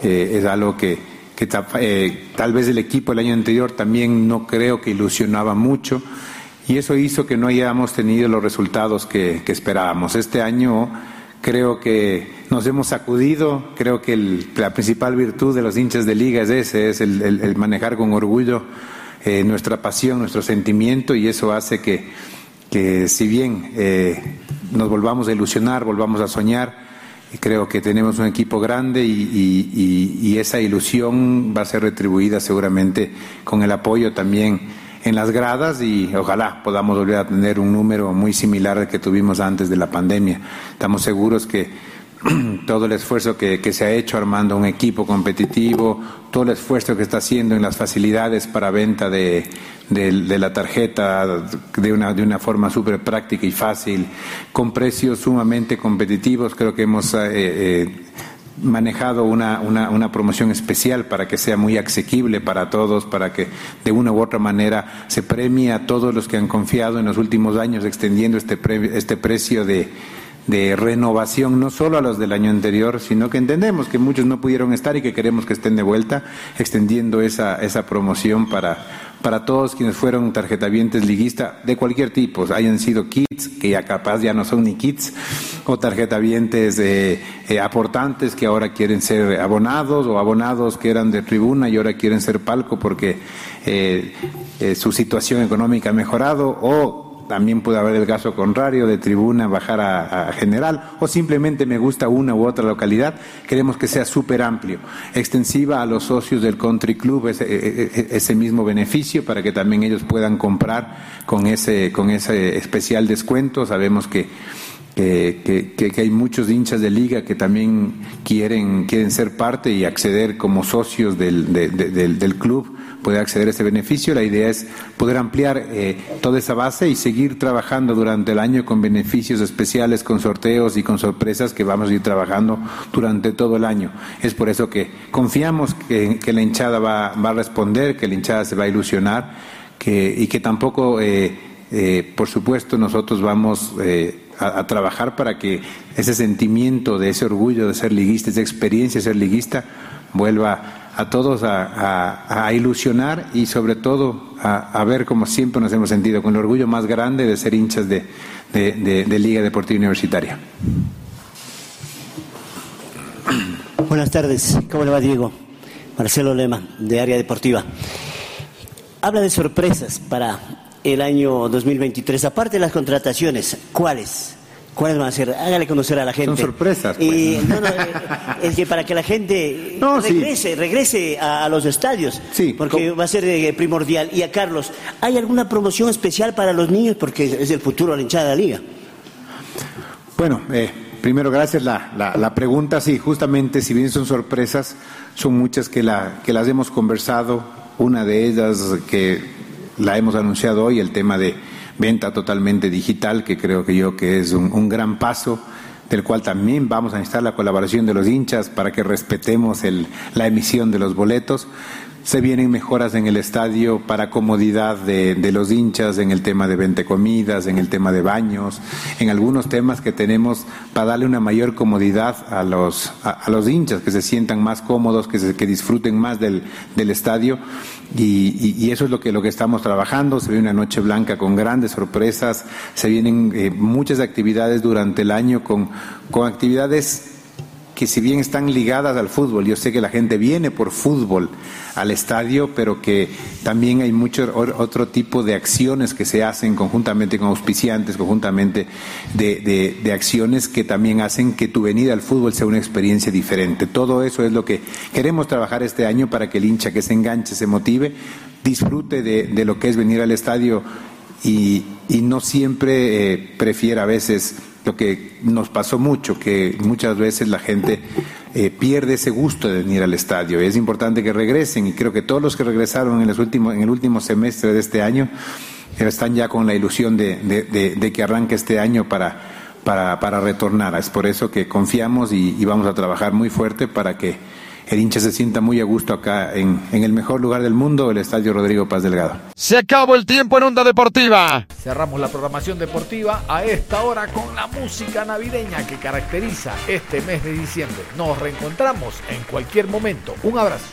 eh, es algo que, que eh, tal vez el equipo el año anterior también no creo que ilusionaba mucho y eso hizo que no hayamos tenido los resultados que, que esperábamos. Este año creo que nos hemos sacudido, creo que el- la principal virtud de los hinchas de liga es ese, es el, manejar con orgullo eh, nuestra pasión, nuestro sentimiento y eso hace que, que si bien eh, nos volvamos a ilusionar, volvamos a soñar, creo que tenemos un equipo grande y- y- y esa ilusión va a ser retribuida seguramente con el apoyo también en las gradas y ojalá podamos volver a tener un número muy similar al que tuvimos antes de la pandemia. Estamos seguros que todo el esfuerzo que, se ha hecho armando un equipo competitivo, todo el esfuerzo que está haciendo en las facilidades para venta de la tarjeta de una, de una forma súper práctica y fácil, con precios sumamente competitivos, creo que hemos eh, eh, manejado una, una, una promoción especial para que sea muy asequible para todos, para que de una u otra manera se premie a todos los que han confiado en los últimos años extendiendo este, este precio de, de renovación, no solo a los del año anterior, sino que entendemos que muchos no pudieron estar y que queremos que estén de vuelta, extendiendo esa, esa promoción para, para todos quienes fueron tarjetavientes liguista de cualquier tipo, hayan sido kits, que ya capaz ya no son ni kits, o tarjetavientes eh, eh, aportantes que ahora quieren ser abonados, o abonados que eran de tribuna y ahora quieren ser palco porque eh, eh, su situación económica ha mejorado, o también puede haber el caso contrario de tribuna bajar a, general o simplemente me gusta una u otra localidad. Queremos que sea súper amplio, extensiva a los socios del country club ese, e- e- ese mismo beneficio para que también ellos puedan comprar con ese, con ese especial descuento. Sabemos que que, que- hay muchos hinchas de liga que también quieren, quieren ser parte y acceder como socios del, de- de- del, del club, poder acceder a ese beneficio. La idea es poder ampliar eh, toda esa base y seguir trabajando durante el año con beneficios especiales, con sorteos y con sorpresas que vamos a ir trabajando durante todo el año. Es por eso que confiamos que, que la hinchada va, va a responder, que la hinchada se va a ilusionar que, y que tampoco, eh, eh, por supuesto, nosotros vamos a, a trabajar para que ese sentimiento de ese orgullo de ser liguista, esa experiencia de ser liguista, vuelva a todos a, ilusionar y sobre todo a, ver como siempre nos hemos sentido, con el orgullo más grande de ser hinchas de- de Liga Deportiva Universitaria. Buenas tardes, ¿cómo le va Diego? Marcelo Lema, de Área Deportiva. Habla de sorpresas para el año 2023, aparte de las contrataciones, ¿cuáles? ¿Cuáles van a ser? Hágale conocer a la gente. Son sorpresas. pues. Y, no, no, eh, es que para que la gente No, sí. regrese, regrese a, a los estadios, Sí, porque va a ser eh, primordial. Y a Carlos, ¿hay alguna promoción especial para los niños? Porque es el futuro de la hinchada de la liga. Bueno, eh, primero gracias la, la, la pregunta. Sí, justamente, si bien son sorpresas, son muchas que, la, que las hemos conversado. Una de ellas que la hemos anunciado hoy, el tema de venta totalmente digital, que creo que yo que es un, gran paso del cual también vamos a necesitar la colaboración de los hinchas para que respetemos la emisión de los boletos. Se vienen mejoras en el estadio para comodidad de, los hinchas, en el tema de vente comidas, en el tema de baños, en algunos temas que tenemos para darle una mayor comodidad a los, a, los hinchas, que se sientan más cómodos, que, se, que disfruten más del, del estadio. Y, y, eso es lo que, lo que estamos trabajando. Se ve una noche blanca con grandes sorpresas, se vienen eh, muchas actividades durante el año con, con actividades que si bien están ligadas al fútbol, yo sé que la gente viene por fútbol al estadio, pero que también hay mucho otro tipo de acciones que se hacen conjuntamente con auspiciantes, conjuntamente de, de, de, acciones que también hacen que tu venida al fútbol sea una experiencia diferente. Todo eso es lo que queremos trabajar este año para que el hincha que se enganche, se motive, disfrute de, de lo que es venir al estadio y, y no siempre eh, prefiera a veces lo que nos pasó mucho, que muchas veces la gente eh, pierde ese gusto de venir al estadio. Es importante que regresen y creo que todos los que regresaron en, los últimos, en el último semestre de este año eh, están ya con la ilusión de, que arranque este año para, para, para, retornar. Es por eso que confiamos y vamos a trabajar muy fuerte para que el hincha se sienta muy a gusto acá en, en, el mejor lugar del mundo, el Estadio Rodrigo Paz Delgado. Se acabó el tiempo en Onda Deportiva. Cerramos la programación deportiva a esta hora con la música navideña que caracteriza este mes de diciembre. Nos reencontramos en cualquier momento. Un abrazo.